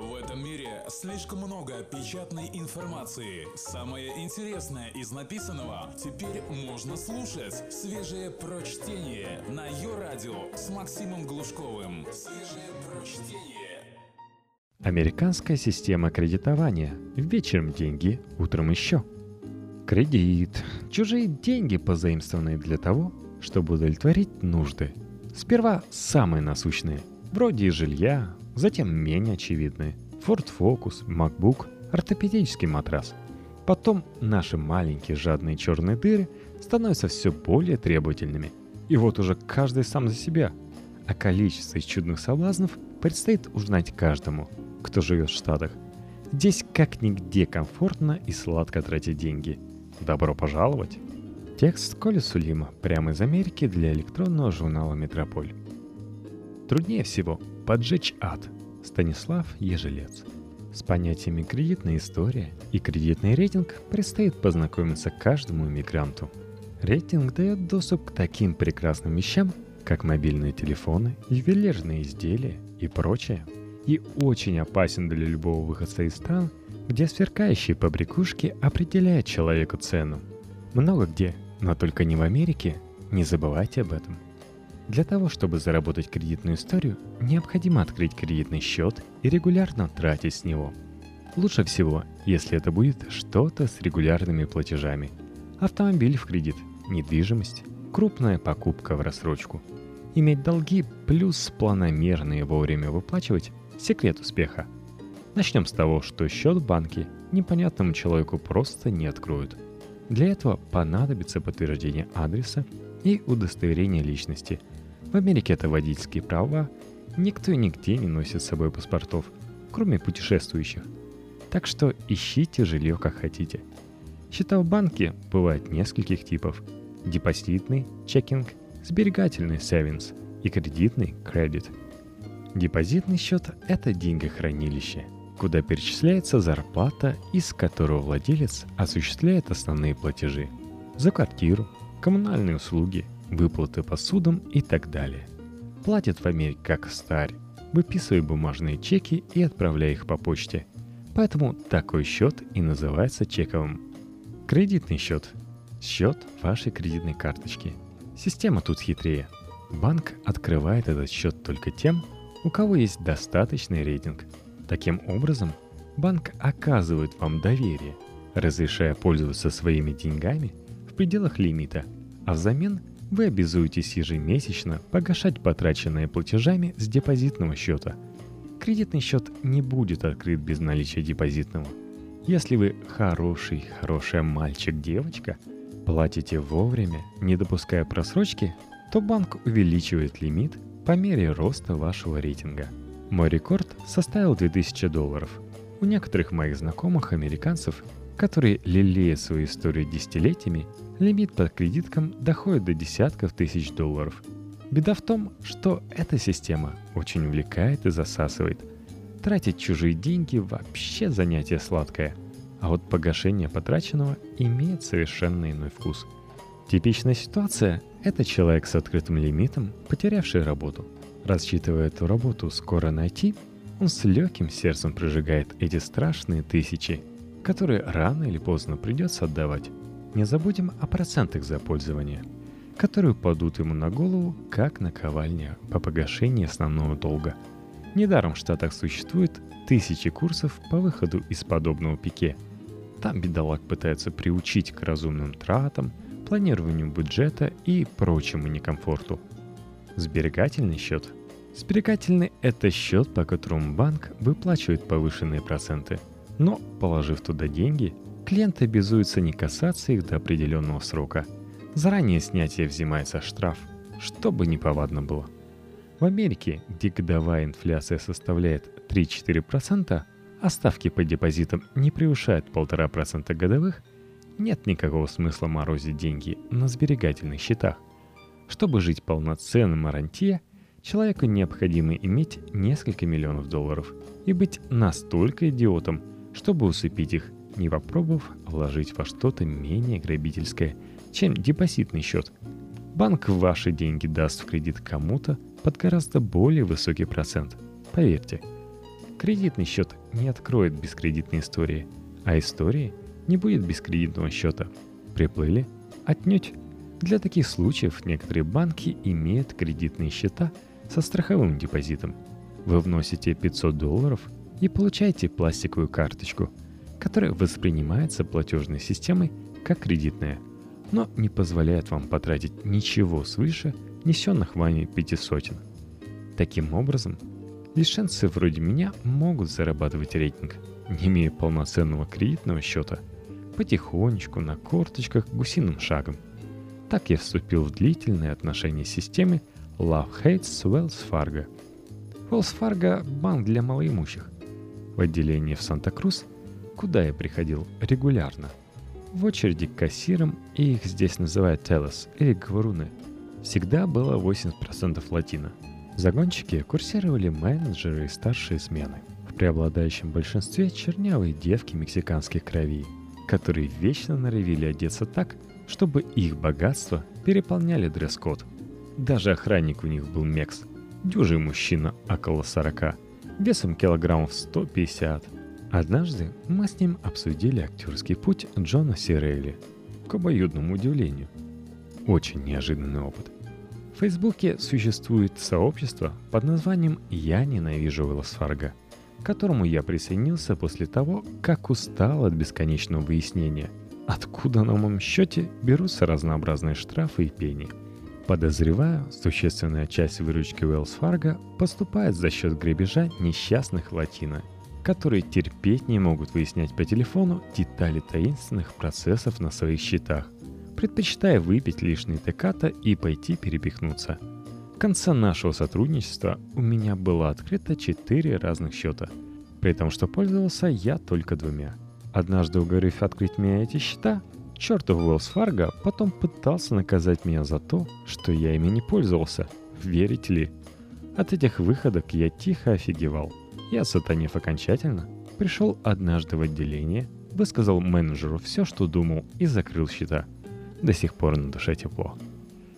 В этом мире слишком много печатной информации. Самое интересное из написанного теперь можно слушать. Свежее прочтение на ее радио с Максимом Глушковым. Свежее прочтение. Американская система кредитования. Вечером деньги, утром еще. Кредит. Чужие деньги, позаимствованные для того, чтобы удовлетворить нужды. Сперва самые насущные, вроде жилья, затем менее очевидные. Ford Focus, MacBook, ортопедический матрас. Потом наши маленькие жадные черные дыры становятся все более требовательными. И вот уже каждый сам за себя. А количество из чудных соблазнов предстоит узнать каждому, кто живет в Штатах. Здесь как нигде комфортно и сладко тратить деньги. Добро пожаловать! Текст Коли Сулима прямо из Америки для электронного журнала «Метрополь». Труднее всего поджечь ад. Станислав Ежелец. С понятиями кредитная история и кредитный рейтинг предстоит познакомиться каждому иммигранту. Рейтинг дает доступ к таким прекрасным вещам, как мобильные телефоны, ювелирные изделия и прочее. И очень опасен для любого выходца из стран, где сверкающие побрякушки определяют человеку цену. Много где но только не в Америке, не забывайте об этом. Для того, чтобы заработать кредитную историю, необходимо открыть кредитный счет и регулярно тратить с него. Лучше всего, если это будет что-то с регулярными платежами. Автомобиль в кредит, недвижимость, крупная покупка в рассрочку. Иметь долги плюс планомерно и вовремя выплачивать – секрет успеха. Начнем с того, что счет в банке непонятному человеку просто не откроют – для этого понадобится подтверждение адреса и удостоверение личности. В Америке это водительские права, никто и нигде не носит с собой паспортов, кроме путешествующих. Так что ищите жилье как хотите. Счета в банке бывают нескольких типов. Депозитный, чекинг, сберегательный savings и кредитный кредит. Депозитный счет – это деньгохранилище – куда перечисляется зарплата, из которого владелец осуществляет основные платежи за квартиру, коммунальные услуги, выплаты по судам и так далее. Платит в Америке как старь, выписывая бумажные чеки и отправляя их по почте. Поэтому такой счет и называется чековым. Кредитный счет. Счет вашей кредитной карточки. Система тут хитрее. Банк открывает этот счет только тем, у кого есть достаточный рейтинг – Таким образом, банк оказывает вам доверие, разрешая пользоваться своими деньгами в пределах лимита, а взамен вы обязуетесь ежемесячно погашать потраченные платежами с депозитного счета. Кредитный счет не будет открыт без наличия депозитного. Если вы хороший, хорошая мальчик-девочка, платите вовремя, не допуская просрочки, то банк увеличивает лимит по мере роста вашего рейтинга – мой рекорд составил 2000 долларов. У некоторых моих знакомых американцев, которые лелеют свою историю десятилетиями, лимит по кредиткам доходит до десятков тысяч долларов. Беда в том, что эта система очень увлекает и засасывает. Тратить чужие деньги вообще занятие сладкое, а вот погашение потраченного имеет совершенно иной вкус. Типичная ситуация – это человек с открытым лимитом, потерявший работу – Рассчитывая эту работу скоро найти, он с легким сердцем прожигает эти страшные тысячи, которые рано или поздно придется отдавать. Не забудем о процентах за пользование, которые падут ему на голову, как наковальня по погашении основного долга. Недаром в Штатах существует тысячи курсов по выходу из подобного пике. Там бедолаг пытается приучить к разумным тратам, планированию бюджета и прочему некомфорту – Сберегательный счет. Сберегательный – это счет, по которому банк выплачивает повышенные проценты. Но, положив туда деньги, клиент обязуется не касаться их до определенного срока. Заранее снятие взимается штраф, чтобы неповадно было. В Америке, где годовая инфляция составляет 3-4%, а ставки по депозитам не превышают 1,5% годовых, нет никакого смысла морозить деньги на сберегательных счетах. Чтобы жить полноценным рантье, человеку необходимо иметь несколько миллионов долларов и быть настолько идиотом, чтобы усыпить их, не попробовав вложить во что-то менее грабительское, чем депозитный счет. Банк ваши деньги даст в кредит кому-то под гораздо более высокий процент. Поверьте. Кредитный счет не откроет без кредитной истории, а истории не будет без кредитного счета. Приплыли? Отнюдь. Для таких случаев некоторые банки имеют кредитные счета со страховым депозитом. Вы вносите 500 долларов и получаете пластиковую карточку, которая воспринимается платежной системой как кредитная, но не позволяет вам потратить ничего свыше несенных вами пятисотен. Таким образом, лишенцы вроде меня могут зарабатывать рейтинг, не имея полноценного кредитного счета, потихонечку, на корточках, гусиным шагом. Так я вступил в длительные отношения с системой Love Hates с Wells Fargo. Wells Fargo – банк для малоимущих. В отделении в Санта-Крус, куда я приходил регулярно, в очереди к кассирам, и их здесь называют телос или говоруны, всегда было 80% латино – загонщики курсировали менеджеры и старшие смены. В преобладающем большинстве чернявые девки мексиканских кровей, которые вечно норовили одеться так, чтобы их богатство переполняли дресс-код. Даже охранник у них был мекс. Дюжий мужчина около 40, весом килограммов 150. Однажды мы с ним обсудили актерский путь Джона Сирелли. К обоюдному удивлению. Очень неожиданный опыт – в Фейсбуке существует сообщество под названием «Я ненавижу Велосфарго», к которому я присоединился после того, как устал от бесконечного выяснения, откуда на моем счете берутся разнообразные штрафы и пени. Подозреваю, существенная часть выручки Wells Fargo поступает за счет грабежа несчастных латино, которые терпеть не могут выяснять по телефону детали таинственных процессов на своих счетах, предпочитая выпить лишний теката и пойти перепихнуться. В конце нашего сотрудничества у меня было открыто четыре разных счета, при том, что пользовался я только двумя. Однажды уговорив открыть мне эти счета, чертов Уэллс Фарго потом пытался наказать меня за то, что я ими не пользовался. Верите ли? От этих выходок я тихо офигевал. Я, сатанев окончательно, пришел однажды в отделение, высказал менеджеру все, что думал, и закрыл счета – до сих пор на душе тепло.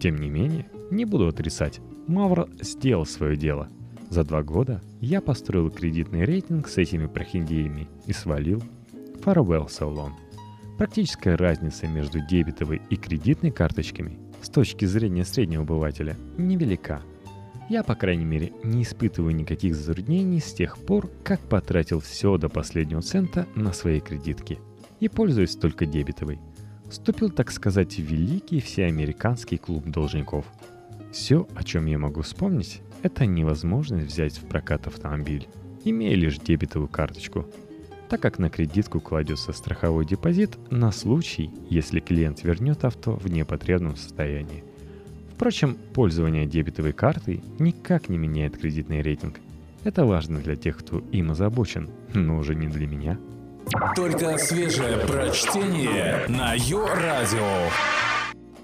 Тем не менее, не буду отрицать, Мавр сделал свое дело. За два года я построил кредитный рейтинг с этими прохиндеями и свалил. Farewell so long. Практическая разница между дебетовой и кредитной карточками с точки зрения среднего обывателя невелика. Я, по крайней мере, не испытываю никаких затруднений с тех пор, как потратил все до последнего цента на свои кредитки и пользуюсь только дебетовой – вступил, так сказать, в великий всеамериканский клуб должников. Все, о чем я могу вспомнить, это невозможность взять в прокат автомобиль, имея лишь дебетовую карточку, так как на кредитку кладется страховой депозит на случай, если клиент вернет авто в непотребном состоянии. Впрочем, пользование дебетовой картой никак не меняет кредитный рейтинг. Это важно для тех, кто им озабочен, но уже не для меня – только свежее прочтение на Йо-Радио.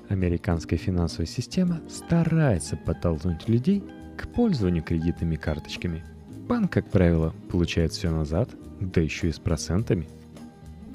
Американская финансовая система старается подтолкнуть людей к пользованию кредитными карточками. Банк, как правило, получает все назад, да еще и с процентами.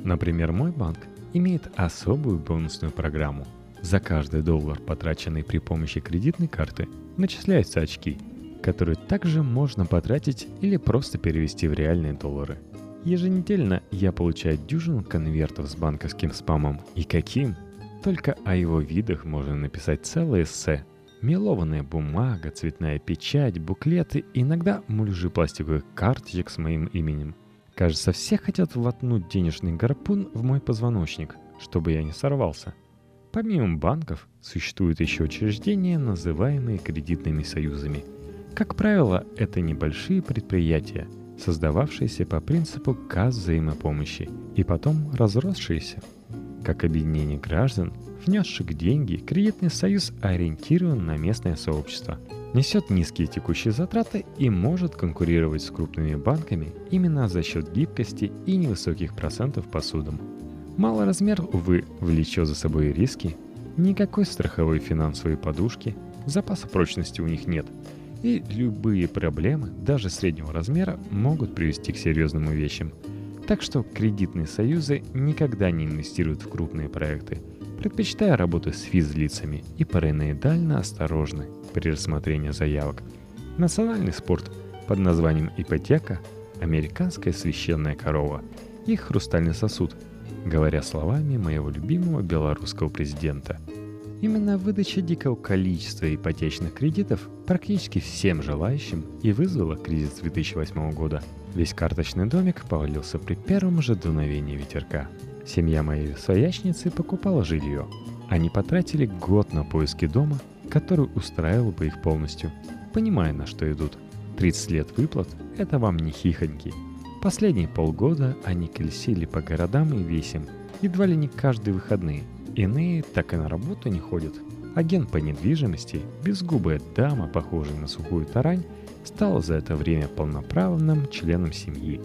Например, мой банк имеет особую бонусную программу. За каждый доллар, потраченный при помощи кредитной карты, начисляются очки, которые также можно потратить или просто перевести в реальные доллары – Еженедельно я получаю дюжину конвертов с банковским спамом. И каким? Только о его видах можно написать целое эссе. Мелованная бумага, цветная печать, буклеты, иногда мульжи пластиковых карточек с моим именем. Кажется, все хотят воткнуть денежный гарпун в мой позвоночник, чтобы я не сорвался. Помимо банков, существуют еще учреждения, называемые кредитными союзами. Как правило, это небольшие предприятия – создававшиеся по принципу касс взаимопомощи и потом разросшиеся. Как объединение граждан, внесших деньги, кредитный союз ориентирован на местное сообщество, несет низкие текущие затраты и может конкурировать с крупными банками именно за счет гибкости и невысоких процентов по судам. Малый размер, увы, влечет за собой риски, никакой страховой финансовой подушки, запаса прочности у них нет – и любые проблемы, даже среднего размера, могут привести к серьезным вещам. Так что кредитные союзы никогда не инвестируют в крупные проекты, предпочитая работу с физлицами и параноидально осторожны при рассмотрении заявок. Национальный спорт под названием ипотека американская священная корова и хрустальный сосуд, говоря словами моего любимого белорусского президента. Именно выдача дикого количества ипотечных кредитов практически всем желающим и вызвала кризис 2008 года. Весь карточный домик повалился при первом же дуновении ветерка. Семья моей своячницы покупала жилье. Они потратили год на поиски дома, который устраивал бы их полностью, понимая, на что идут. 30 лет выплат – это вам не хихоньки. Последние полгода они колесили по городам и весям, едва ли не каждые выходные. Иные так и на работу не ходят. Агент по недвижимости, безгубая дама, похожая на сухую тарань, стала за это время полноправным членом семьи.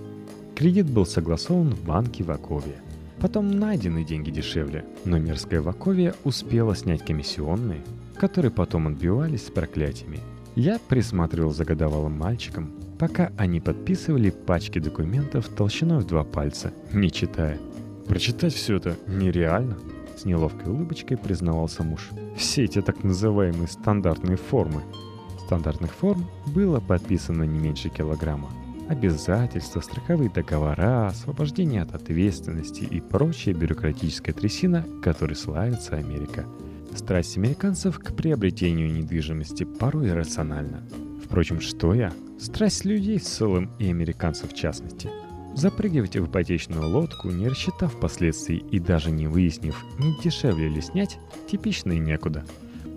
Кредит был согласован в банке в Акове. Потом найдены деньги дешевле, но мерзкая Ваковия успела снять комиссионные, которые потом отбивались с проклятиями. Я присматривал за годовалым мальчиком, пока они подписывали пачки документов толщиной в два пальца, не читая. Прочитать все это нереально, с неловкой улыбочкой признавался муж. Все эти так называемые стандартные формы. Стандартных форм было подписано не меньше килограмма. Обязательства, страховые договора, освобождение от ответственности и прочая бюрократическая трясина, которой славится Америка – Страсть американцев к приобретению недвижимости порой иррациональна. Впрочем, что я? Страсть людей в целом и американцев в частности. Запрыгивать в ипотечную лодку, не рассчитав последствий и даже не выяснив, не дешевле ли снять, типично и некуда.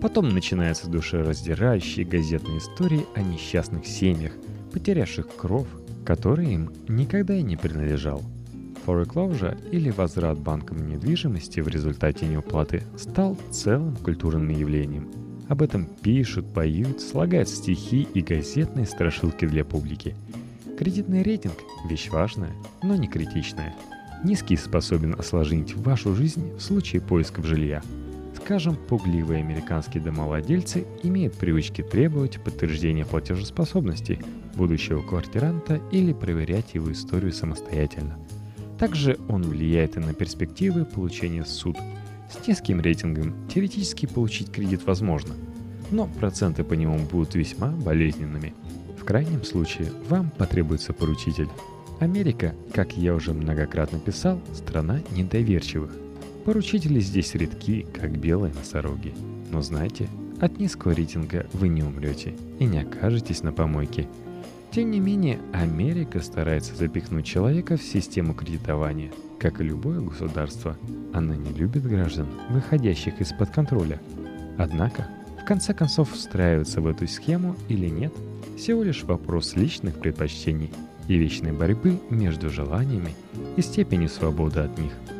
Потом начинаются душераздирающие газетные истории о несчастных семьях, потерявших кров, который им никогда и не принадлежал – Foreclosure или возврат банкам недвижимости в результате неуплаты стал целым культурным явлением. Об этом пишут, поют, слагают стихи и газетные страшилки для публики. Кредитный рейтинг – вещь важная, но не критичная. Низкий способен осложнить вашу жизнь в случае поисков жилья. Скажем, пугливые американские домовладельцы имеют привычки требовать подтверждения платежеспособности будущего квартиранта или проверять его историю самостоятельно – также он влияет и на перспективы получения суд. С низким рейтингом теоретически получить кредит возможно, но проценты по нему будут весьма болезненными. В крайнем случае вам потребуется поручитель. Америка, как я уже многократно писал, страна недоверчивых. Поручители здесь редки, как белые носороги. Но знайте, от низкого рейтинга вы не умрете и не окажетесь на помойке – тем не менее, Америка старается запихнуть человека в систему кредитования. Как и любое государство, она не любит граждан, выходящих из-под контроля. Однако, в конце концов, встраиваться в эту схему или нет, всего лишь вопрос личных предпочтений и вечной борьбы между желаниями и степенью свободы от них –